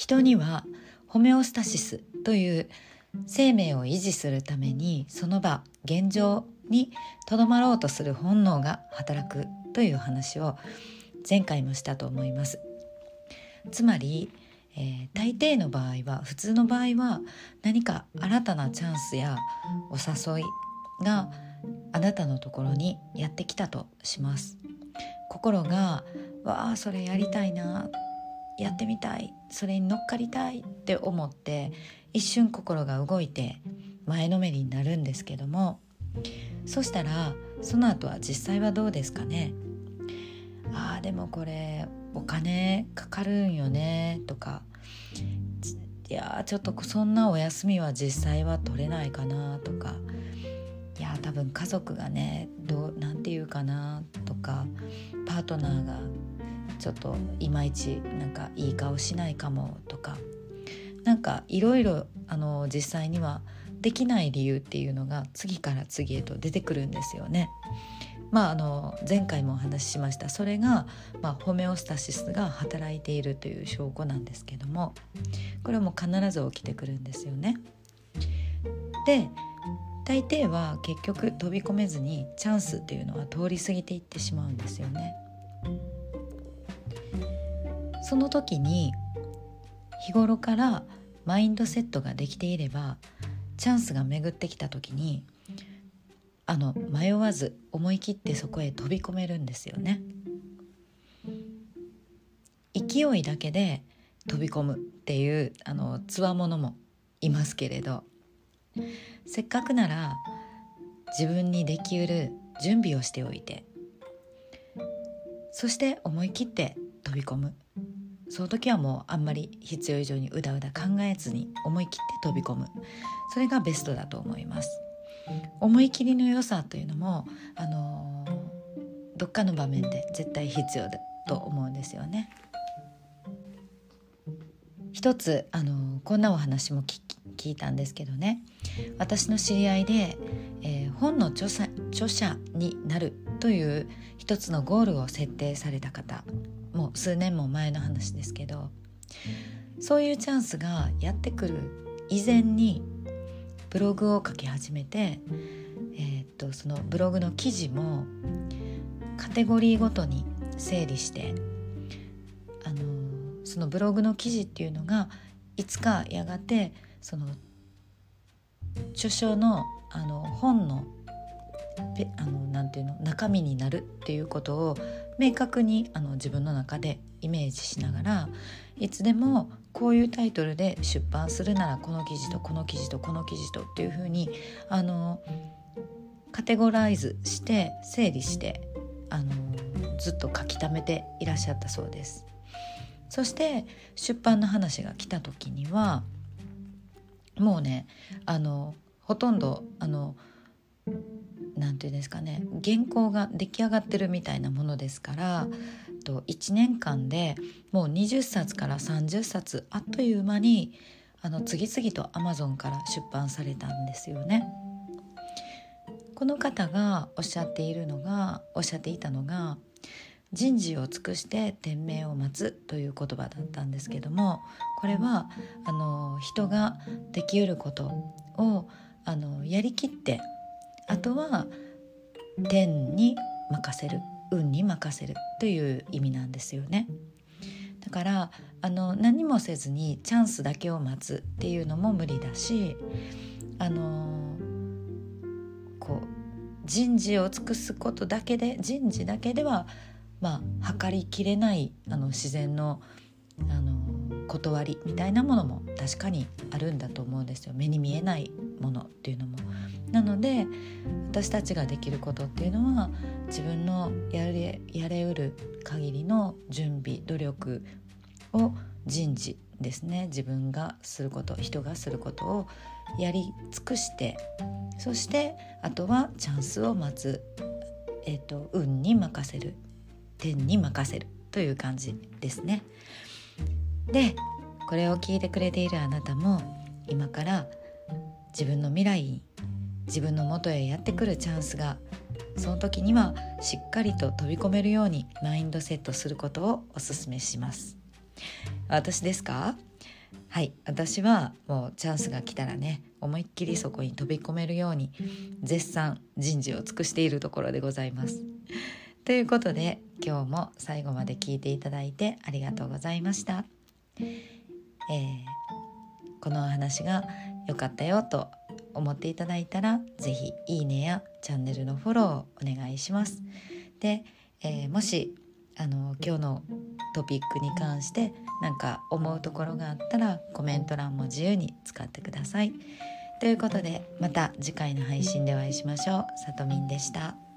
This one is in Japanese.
人にはホメオスタシスという生命を維持するためにその場現状にとどまろうとする本能が働くという話を前回もしたと思います。つまり、えー、大抵の場合は普通の場合は何か新たなチャンスやお誘いがあなたのところにやってきたとします。心が「わあそれやりたいなやってみたいそれに乗っかりたい」って思って一瞬心が動いて前のめりになるんですけどもそしたらその後は実際はどうですかね。あーでもこれお金かかるんよねとかいやちょっとそんなお休みは実際は取れないかなとかいや多分家族がねどうなんて言うかなとかパートナーがちょっといまいちなんかいい顔しないかもとかなんかいろいろ実際にはできない理由っていうのが次から次へと出てくるんですよね。まあ、あの前回もお話ししましたそれが、まあ、ホメオスタシスが働いているという証拠なんですけどもこれも必ず起きてくるんですよね。で大抵は結局飛び込めずにチャンスっていうのは通り過ぎていってしまうんですよね。その時に日頃からマインドセットができていればチャンスが巡ってきた時にあの迷わず思い切ってそこへ飛び込めるんですよね。勢いだけで飛び込むっていうあのつわものもいますけれどせっかくなら自分にできうる準備をしておいてそして思い切って飛び込むその時はもうあんまり必要以上にうだうだ考えずに思い切って飛び込む。それがベストだと思います。思い切りの良さというのもあのどっかの場面で絶対必要だと思うんですよね。一つあのこんなお話も聞いたんですけどね。私の知り合いで、えー、本の著者著者になるという一つのゴールを設定された方。もう数年も前の話ですけどそういうチャンスがやってくる以前にブログを書き始めて、えー、っとそのブログの記事もカテゴリーごとに整理してあのそのブログの記事っていうのがいつかやがてその著書のあの本のあのなんていうの中身になるっていうことを明確にあの自分の中でイメージしながらいつでもこういうタイトルで出版するならこの記事とこの記事とこの記事とっていうふうにあのカテゴライズして整理してあのずっと書き溜めていらっしゃったそうです。そして出版の話が来た時にはもうねあのほとんどあの何て言うんですかね原稿が出来上がってるみたいなものですからと1年間でもう20冊から30冊あっという間にあの次々と Amazon から出版されたんですよね。この方がおっしゃっているのがおっしゃっていたのが人事を尽くして天命を待つという言葉だったんですけどもこれはあの人ができうることをあのやりきってあとは天に任せる運に任せるという意味なんですよね。だからあの何もせずにチャンスだけを待つっていうのも無理だしあのこう人事を尽くすことだけで人事だけではまあ測りきれないあの自然のあの断りみたいなものも確かにあるんだと思うんですよ目に見えないものっていうのも。なので私たちができることっていうのは自分のやれやれうる限りの準備努力を人事ですね自分がすること人がすることをやり尽くしてそしてあとはチャンスを待つ、えーと、と運に任せる天に任せるという感じですね。でこれを聞いてくれているあなたも今から自分の未来自分の元へやってくるチャンスがその時にはしっかりと飛び込めるようにマインドセットすることをおすすめします私ですか？はい私はもうチャンスが来たらね思いっきりそこに飛び込めるように絶賛人事を尽くしているところでございます。ということで今日も最後まで聞いていただいてありがとうございました。えー、このお話が良かったよと思っていただいたら是非いいねやチャンネルのフォローをお願いします。で、えー、もしあの今日のトピックに関してなんか思うところがあったらコメント欄も自由に使ってください。ということでまた次回の配信でお会いしましょう。さとみんでした。